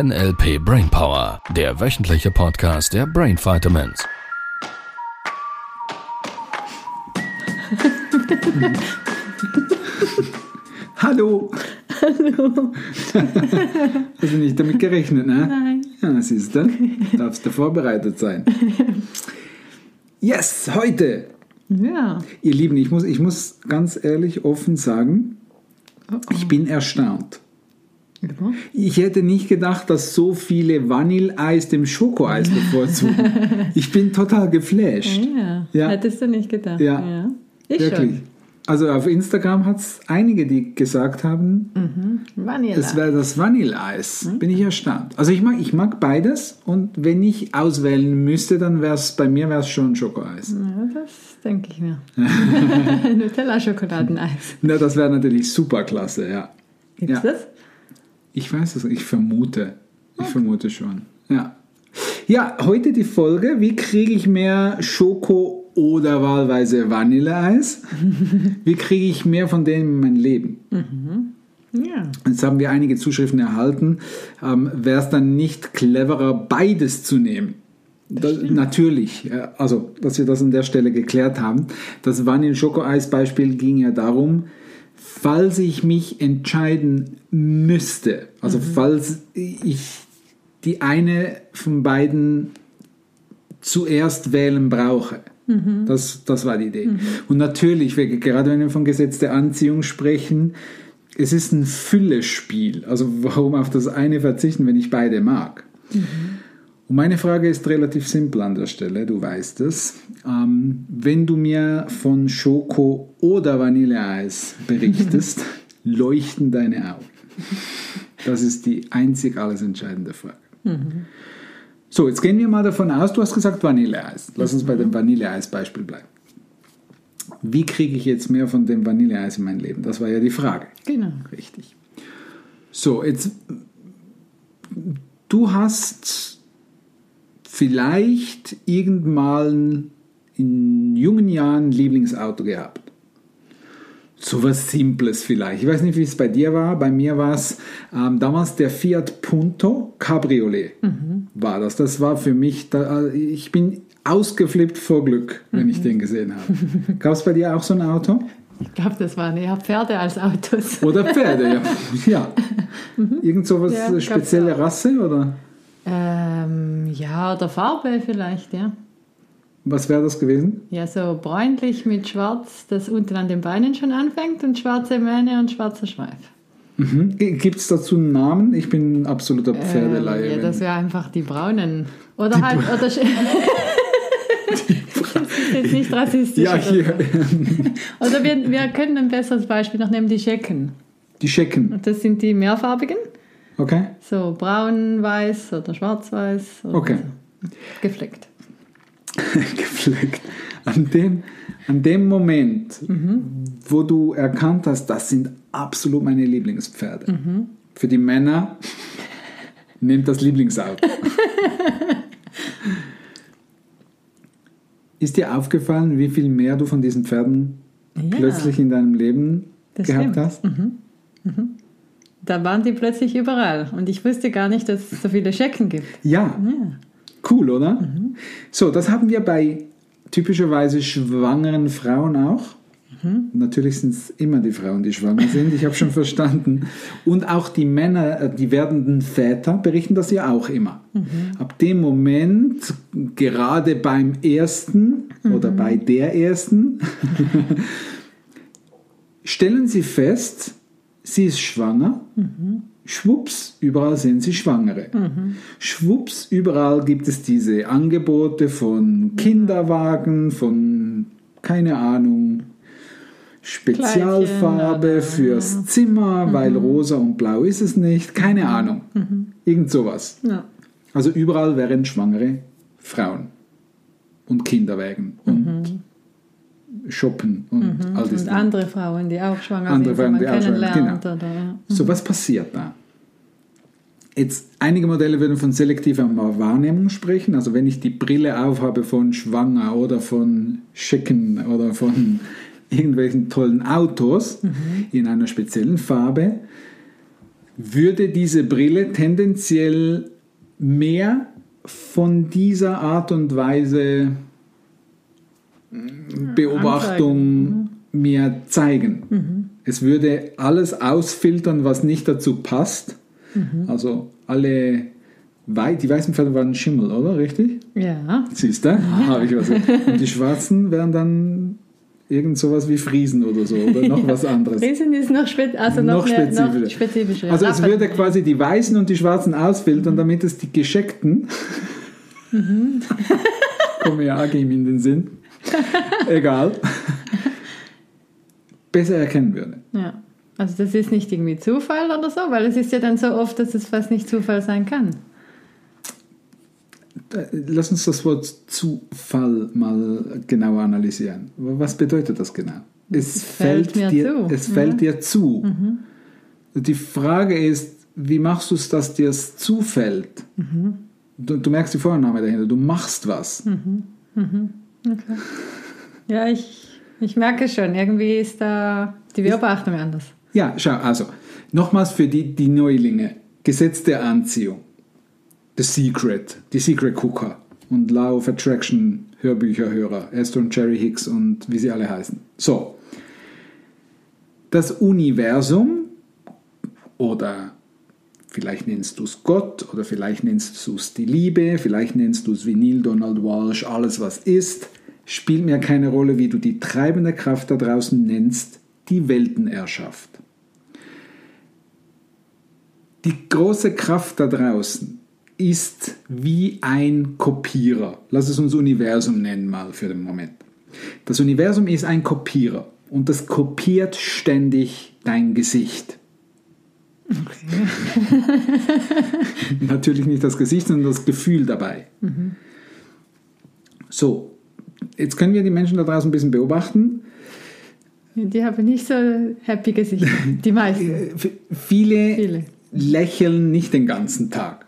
NLP Brainpower, der wöchentliche Podcast der Brain Vitamins. Hallo. Hallo. Hast du nicht damit gerechnet, ne? Nein. Ja, siehst du, darfst du vorbereitet sein. Yes, heute. Ja. Ihr Lieben, ich muss, ich muss ganz ehrlich offen sagen, ich bin erstaunt. Ja. Ich hätte nicht gedacht, dass so viele Vanilleeis dem Schokoeis bevorzugen. Ich bin total geflasht. ja. Ja. Hättest du nicht gedacht. Ja. Ich Wirklich. Also auf Instagram hat es einige, die gesagt haben, schon. Es wäre das Vanilleeis. Bin ich erstaunt. Also ich mag, ich mag beides und wenn ich auswählen müsste, dann wäre es bei mir wär's schon Schokoeis. ja, das denke ich mir. Nutella-Schokoladeneis. Na, das wäre natürlich super klasse, ja. Gibt's Ja. das? Ich weiß es, ich vermute. Ich vermute schon. Ja. Ja, heute die Folge, wie kriege ich mehr Schoko oder wahlweise Vanilleeis? Wie kriege ich mehr von denen in mein Leben? Ja. Jetzt haben wir einige Zuschriften erhalten. Ähm, Wäre es dann nicht cleverer, beides zu nehmen? Da, natürlich, ja, also dass wir das an der Stelle geklärt haben. Das Vanille-Schokoeis-Beispiel ging ja darum, falls ich mich entscheiden müsste, also falls ich die eine von beiden zuerst wählen brauche. Das, das war die Idee. Und natürlich, gerade wenn wir von Gesetz der Anziehung sprechen, es ist ein Füllespiel. Also warum auf das eine verzichten, wenn ich beide mag? Und meine Frage ist relativ simpel an der Stelle, du weißt es. Ähm, wenn du mir von Schoko oder Vanilleeis berichtest, leuchten deine Augen. Das ist die einzig alles entscheidende Frage. So, jetzt gehen wir mal davon aus, du hast gesagt Vanilleeis. Lass uns bei dem Vanilleeis-Beispiel bleiben. Wie kriege ich jetzt mehr von dem Vanilleeis in mein Leben? Das war ja die Frage. Genau. Richtig. So, jetzt, du hast vielleicht irgendwann in jungen Jahren ein Lieblingsauto gehabt. So was Simples vielleicht. Ich weiß nicht, wie es bei dir war. Bei mir war es ähm, damals der Fiat Punto Cabriolet. War das. Das war für mich, da, äh, ich bin ausgeflippt vor Glück, wenn ich den gesehen habe. Gab es bei dir auch so ein Auto? Ich glaube, das waren eher Pferde als Autos. Oder Pferde, ja. ja. Irgend so was Ja, spezielle. Rasse oder Ähm, ja, oder Farbe vielleicht, ja. was wäre das gewesen? Ja, so bräunlich mit schwarz, das unten an den Beinen schon anfängt und schwarze Mähne und schwarzer Schweif. Mhm. Gibt es dazu einen Namen? Ich bin ein absoluter Ähm, Pferdeleihe. ja, das wäre einfach die braunen. Oder halt, oder sch- das ist jetzt nicht rassistisch. ja, oder hier. Oder wir, wir können ein besseres Beispiel noch nehmen, die Schecken. Die Schecken. Und das sind die mehrfarbigen, Okay? so braun, weiß oder schwarz-weiß. Oder Okay. so. Gefleckt. Gefleckt. An dem, an dem Moment, wo du erkannt hast, das sind absolut meine Lieblingspferde. Für die Männer nehmt das Lieblingsauto. Ist dir aufgefallen, wie viel mehr du von diesen Pferden Ja, plötzlich in deinem Leben das gehabt stimmt. hast? Da waren die plötzlich überall. Und ich wusste gar nicht, dass es so viele Schecken gibt. Ja, Ja. cool, oder? So, das haben wir bei typischerweise schwangeren Frauen auch. Natürlich sind es immer die Frauen, die schwanger sind, ich habe schon verstanden. Und auch die Männer, äh, die werdenden Väter berichten das ja auch immer. Ab dem Moment, gerade beim ersten oder bei der ersten, stellen sie fest, sie ist schwanger. Schwupps, überall sind sie Schwangere. Schwupps, überall gibt es diese Angebote von Kinderwagen, von, keine Ahnung, Spezialfarbe Kleidchen, fürs Zimmer, weil rosa und blau ist es nicht, keine Ahnung. Irgend sowas. Ja. Also überall wären schwangere Frauen und Kinderwagen und shoppen und all das. Und andere Frauen, die auch schwanger Andere sind, Frauen, die auch schwanger- genau. Oder, ja. So, was passiert da? Jetzt, einige Modelle würden von selektiver Wahrnehmung sprechen. Also wenn ich die Brille aufhabe von Schwanger oder von Schicken oder von irgendwelchen tollen Autos in einer speziellen Farbe, würde diese Brille tendenziell mehr von dieser Art und Weise mm, Beobachtung mir zeigen. Es würde alles ausfiltern, was nicht dazu passt. Also alle Wei die weißen Pferde waren Schimmel, oder? Richtig? Ja. Siehst du? Habe ich was. Und die schwarzen wären dann irgend sowas wie Friesen oder so oder noch was anderes. Riesen ist noch, spez also noch, Noch mehr, spezifischer. noch spezifischer. Also es würde quasi die Weißen und die Schwarzen ausfiltern, damit es die Gescheckten, kommen ja auch in den Sinn, egal, besser erkennen würde. Ja. Also das ist nicht irgendwie Zufall oder so, weil es ist ja dann so oft, dass es fast nicht Zufall sein kann. Lass uns das Wort Zufall mal genauer analysieren. Was bedeutet das genau? Es fällt mir dir, zu. Mhm. Es fällt dir zu. Die Frage ist, wie machst du es, dass dir es zufällt? Mhm. Du, du merkst die Vorname dahinter, du machst was. Mhm. Ja, ich, ich merke schon, irgendwie ist da die Beobachtung anders. Ja, schau, also, nochmals für die, die Neulinge. Gesetz der Anziehung. The Secret. Die Secret Cooker. Und Law of Attraction Hörbücherhörer. Esther und Jerry Hicks und wie sie alle heißen. So. Das Universum oder vielleicht nennst du es Gott oder vielleicht nennst du es die Liebe, vielleicht nennst du es Neil Donald Walsh, alles was ist, spielt mir keine Rolle, wie du die treibende Kraft da draußen nennst, die Welten erschafft. Die große Kraft da draußen ist wie ein Kopierer. Lass es uns Universum nennen mal für den Moment. Das Universum ist ein Kopierer und das kopiert ständig dein Gesicht. Natürlich nicht das Gesicht, sondern das Gefühl dabei. So, jetzt können wir die Menschen da draußen ein bisschen beobachten. Die haben nicht so happy Gesichter, die meisten. F- Viele, Viele. lächeln nicht den ganzen Tag.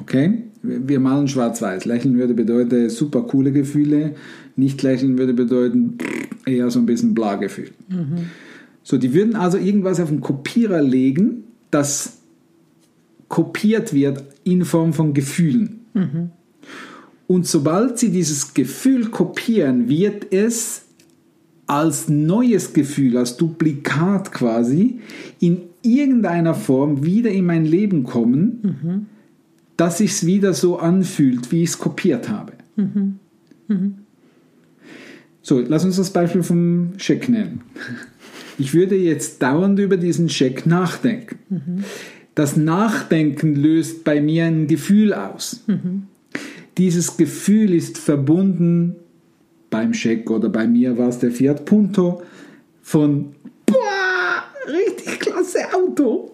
Okay? Wir wir malen schwarz-weiß. Lächeln würde bedeuten super coole Gefühle. Nicht lächeln würde bedeuten eher so ein bisschen Bla-Gefühl. So, die würden also irgendwas auf den Kopierer legen, das kopiert wird in Form von Gefühlen. Und sobald sie dieses Gefühl kopieren, wird es als neues Gefühl, als Duplikat quasi, in irgendeiner Form wieder in mein Leben kommen, dass sich wieder so anfühlt, wie ich es kopiert habe. So, lass uns das Beispiel vom Scheck nennen. Ich würde jetzt dauernd über diesen Scheck nachdenken. Das Nachdenken löst bei mir ein Gefühl aus. Dieses Gefühl ist verbunden beim Scheck oder bei mir war es der Fiat Punto von boah, richtig klasse Auto.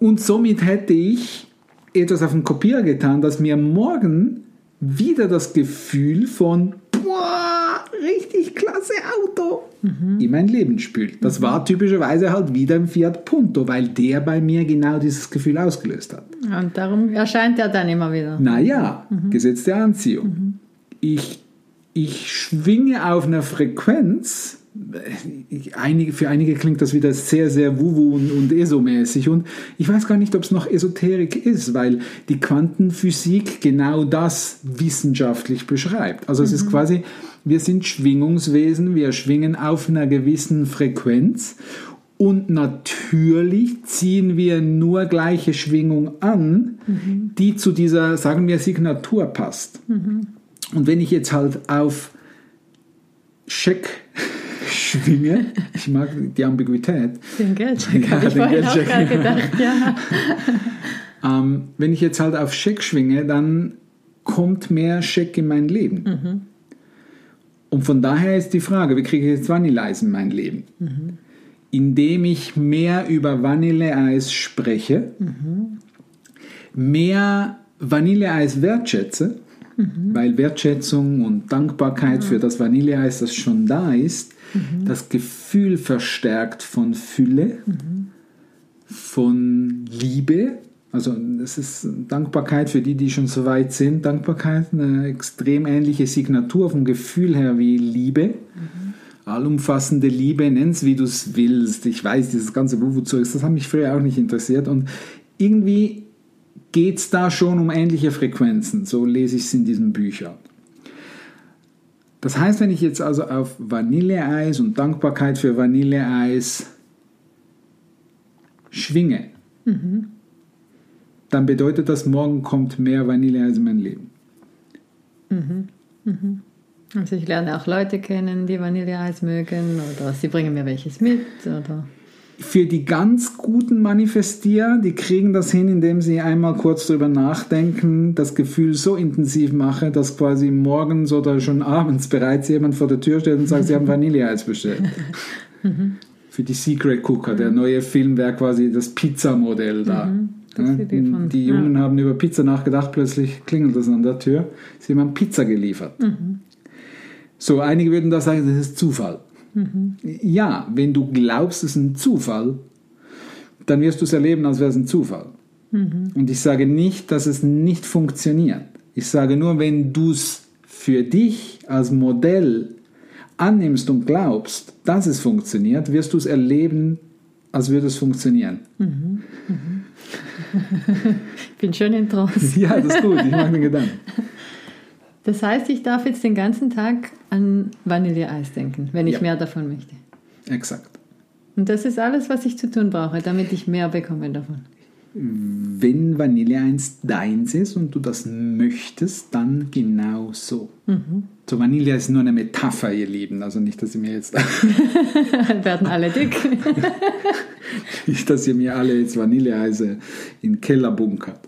Und somit hätte ich etwas auf den Kopierer getan, das mir morgen wieder das Gefühl von boah, richtig klasse Auto in mein Leben spült. Das war typischerweise halt wieder ein Fiat Punto, weil der bei mir genau dieses Gefühl ausgelöst hat. Und darum erscheint er dann immer wieder. Naja, Gesetz der Anziehung. Ich, ich schwinge auf einer Frequenz. Ich, einige, für einige klingt das wieder sehr, sehr wuwu und, und ESO-mäßig. Und ich weiß gar nicht, ob es noch Esoterik ist, weil die Quantenphysik genau das wissenschaftlich beschreibt. Also es ist quasi, wir sind Schwingungswesen, wir schwingen auf einer gewissen Frequenz. Und natürlich ziehen wir nur gleiche Schwingung an, die zu dieser, sagen wir, Signatur passt. Und wenn ich jetzt halt auf Scheck schwinge, ich mag die Ambiguität, Den Geldcheck Ja, habe ich vorhin auch gerade gedacht. Ja. ähm, wenn ich jetzt halt auf Scheck schwinge, dann kommt mehr Scheck in mein Leben. Und von daher ist die Frage, wie kriege ich jetzt Vanilleeis in mein Leben? Indem ich mehr über Vanilleeis spreche, mehr Vanilleeis wertschätze, weil Wertschätzung und Dankbarkeit für das Vanilleeis, das schon da ist, das Gefühl verstärkt von Fülle, von Liebe. Also das ist Dankbarkeit für die, die schon so weit sind. Dankbarkeit, eine extrem ähnliche Signatur vom Gefühl her wie Liebe. allumfassende Liebe, nenn's wie du es willst. Ich weiß, dieses ganze Wuwu-Zeug, das hat mich früher auch nicht interessiert. Und irgendwie geht es da schon um ähnliche Frequenzen. So lese ich es in diesen Büchern. Das heißt, wenn ich jetzt also auf Vanilleeis und Dankbarkeit für Vanilleeis schwinge, mhm. Dann bedeutet das, morgen kommt mehr Vanilleeis in mein Leben. Mhm. Mhm. Also ich lerne auch Leute kennen, die Vanilleeis mögen oder sie bringen mir welches mit oder für die ganz guten Manifestier, die kriegen das hin, indem sie einmal kurz drüber nachdenken, das Gefühl so intensiv machen, dass quasi morgens oder schon abends bereits jemand vor der Tür steht und sagt, sie haben Vanilleeis bestellt. für die Secret Cooker, der neue Film wäre quasi das Pizza-Modell da. Mhm. Ja, die Jungen ja. haben über Pizza nachgedacht, plötzlich klingelt es an der Tür, sie haben Pizza geliefert. Mhm. So, einige würden da sagen, das ist Zufall. Mhm. Ja, wenn du glaubst, es ist ein Zufall, dann wirst du es erleben, als wäre es ein Zufall. Mhm. Und ich sage nicht, dass es nicht funktioniert. Ich sage nur, wenn du es für dich als Modell annimmst und glaubst, dass es funktioniert, wirst du es erleben, als würde es funktionieren. Mhm. Ich bin schön in Trance. ja, das ist gut, ich mache den Gedanken. Das heißt, ich darf jetzt den ganzen Tag an Vanilleeis denken, wenn ich ja. mehr davon möchte. Exakt. Und das ist alles, was ich zu tun brauche, damit ich mehr bekomme davon. Wenn Vanilleeis deins ist und du das möchtest, dann genau so. Mhm. So Vanille ist nur eine Metapher, ihr Lieben. Also nicht, dass ihr mir jetzt... werden alle dick. nicht, dass ihr mir alle jetzt Vanilleeise in den Keller bunkert.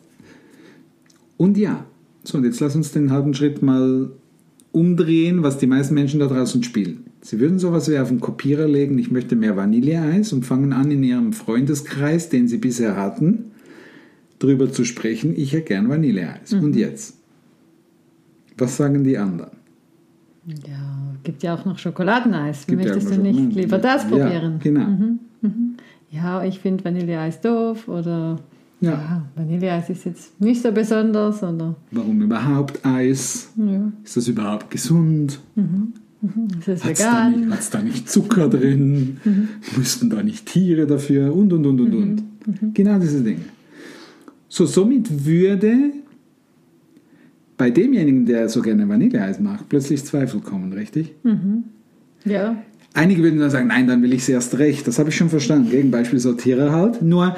Und ja, so, und jetzt lass uns den halben Schritt mal umdrehen, was die meisten Menschen da draußen spielen. Sie würden sowas wie auf den Kopierer legen, ich möchte mehr Vanilleeis und fangen an in ihrem Freundeskreis, den sie bisher hatten, drüber zu sprechen, ich hätte gern Vanilleeis. Mhm. Und jetzt? Was sagen die anderen? Ja, gibt ja auch noch Schokoladeneis. Gibt Möchtest ja du nicht lieber das probieren? Ja, genau. Mhm. Mhm. Ja, ich finde Vanilleeis doof oder ja. ja, Vanilleeis ist jetzt nicht so besonders. Oder? Warum überhaupt Eis? Ja. Ist das überhaupt gesund? Mhm. Mhm. Ist das Hat's vegan? Hat es da nicht Zucker drin? Mhm. Müssten da nicht Tiere dafür? Und, und, und, und, und. Mhm. Mhm. Genau diese Dinge. So, somit würde bei demjenigen, der so gerne Vanilleeis macht, plötzlich Zweifel kommen, richtig? Mhm. Ja. Einige würden dann sagen, nein, dann will ich es erst recht. Das habe ich schon verstanden. Gegenbeispiel Sortierer halt. Nur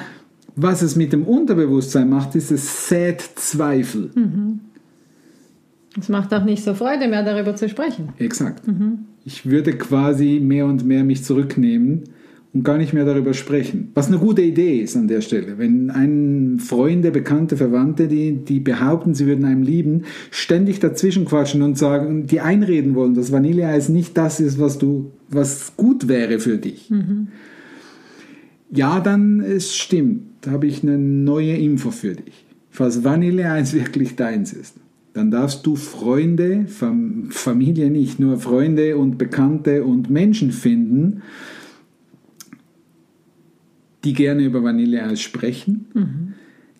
was es mit dem Unterbewusstsein macht, ist es sät Zweifel. Mhm. Es macht auch nicht so Freude mehr, darüber zu sprechen. Exakt. Mhm. Ich würde quasi mehr und mehr mich zurücknehmen und gar nicht mehr darüber sprechen. Was eine gute Idee ist an der Stelle. Wenn ein Freunde, Bekannte, Verwandte, die, die behaupten, sie würden einem lieben, ständig dazwischen quatschen und sagen, die einreden wollen, dass Vanilleeis nicht das ist, was du, was gut wäre für dich. Mhm. Ja, dann es stimmt da habe ich eine neue Info für dich. Falls Vanilleeis wirklich deins ist, dann darfst du Freunde, Familie nicht, nur Freunde und Bekannte und Menschen finden, die gerne über Vanilleeis sprechen, mhm.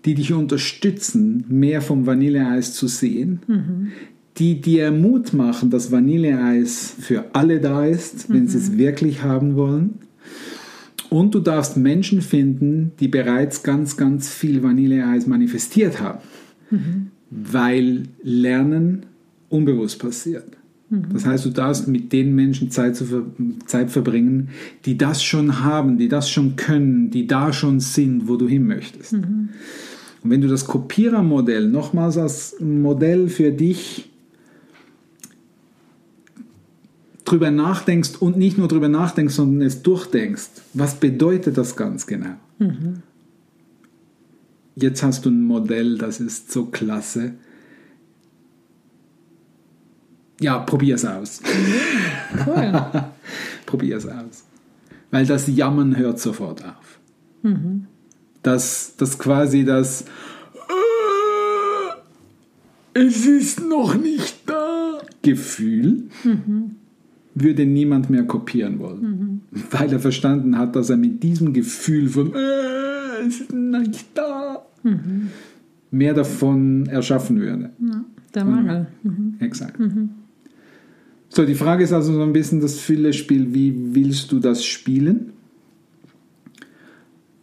die dich unterstützen, mehr vom Vanilleeis zu sehen, mhm. die dir Mut machen, dass Vanilleeis für alle da ist, wenn sie es wirklich haben wollen und du darfst Menschen finden, die bereits ganz, ganz viel Vanilleeis manifestiert haben. Weil Lernen unbewusst passiert. Mhm. Das heißt, du darfst mit den Menschen Zeit, zu ver Zeit verbringen, die das schon haben, die das schon können, die da schon sind, wo du hin möchtest. Mhm. Und wenn du das Kopierermodell nochmals als Modell für dich drüber nachdenkst und nicht nur drüber nachdenkst, sondern es durchdenkst, was bedeutet das ganz genau? Mhm. Jetzt hast du ein Modell, das ist so klasse. Ja, probier es aus. Cool. probier es aus. Weil das Jammern hört sofort auf. Mhm. Das, das quasi das Es ist noch nicht da Gefühl. Mhm würde niemand mehr kopieren wollen, mhm. weil er verstanden hat, dass er mit diesem Gefühl von äh, es ist nicht da mhm. mehr davon erschaffen würde. Ja, der Mangel. Mhm. Exakt. So, die Frage ist also so ein bisschen das Füllespiel, wie willst du das spielen?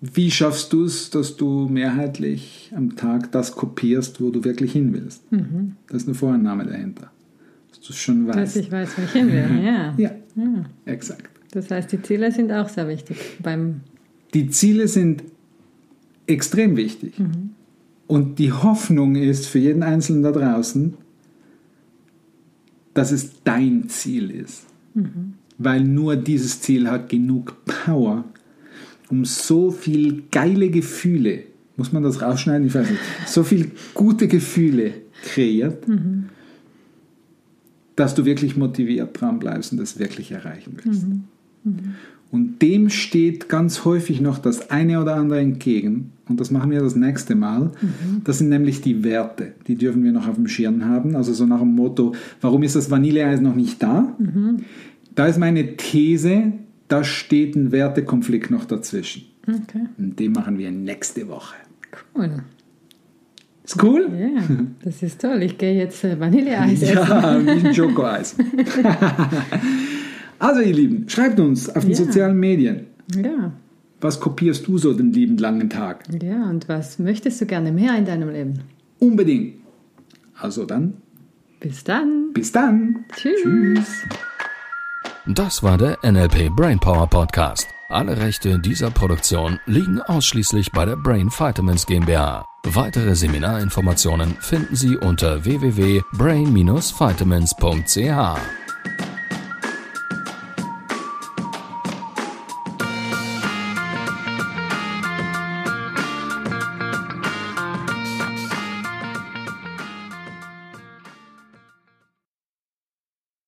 Wie schaffst du es, dass du mehrheitlich am Tag das kopierst, wo du wirklich hin willst? Mhm. Das ist eine Vorannahme dahinter. Dass du schon weißt. Dass ich weiß, wo ich hin will, ja. ja, exakt. Das heißt, die Ziele sind auch sehr wichtig beim Die Ziele sind extrem wichtig. Und die Hoffnung ist für jeden Einzelnen da draußen, dass es dein Ziel ist. Weil nur dieses Ziel hat genug Power, um so viel geile Gefühle, muss man das rausschneiden? Ich weiß nicht, so viel gute Gefühle kreiert, dass du wirklich motiviert dran bleibst und das wirklich erreichen willst. Und dem steht ganz häufig noch das eine oder andere entgegen. Und das machen wir das nächste Mal. Das sind nämlich die Werte. Die dürfen wir noch auf dem Schirm haben. Also so nach dem Motto, warum ist das Vanilleeis noch nicht da? Da ist meine These, da steht ein Wertekonflikt noch dazwischen. Okay, Und den machen wir nächste Woche. cool. Ist cool? Ja, das ist toll. Ich gehe jetzt äh, Vanilleeis essen. Ja, wie Schokoeis. also ihr Lieben, schreibt uns auf den Ja. sozialen Medien. Ja, Was kopierst du so den lieben langen Tag? ja. Und was möchtest du gerne mehr in deinem Leben? Unbedingt. Also dann, Bis dann. bis dann. Tschüss. Das war der NLP Brainpower Podcast. Alle Rechte dieser Produktion liegen ausschließlich bei der Brain Vitamins GmbH. Weitere Seminarinformationen finden Sie unter www.brain-vitamins.ch.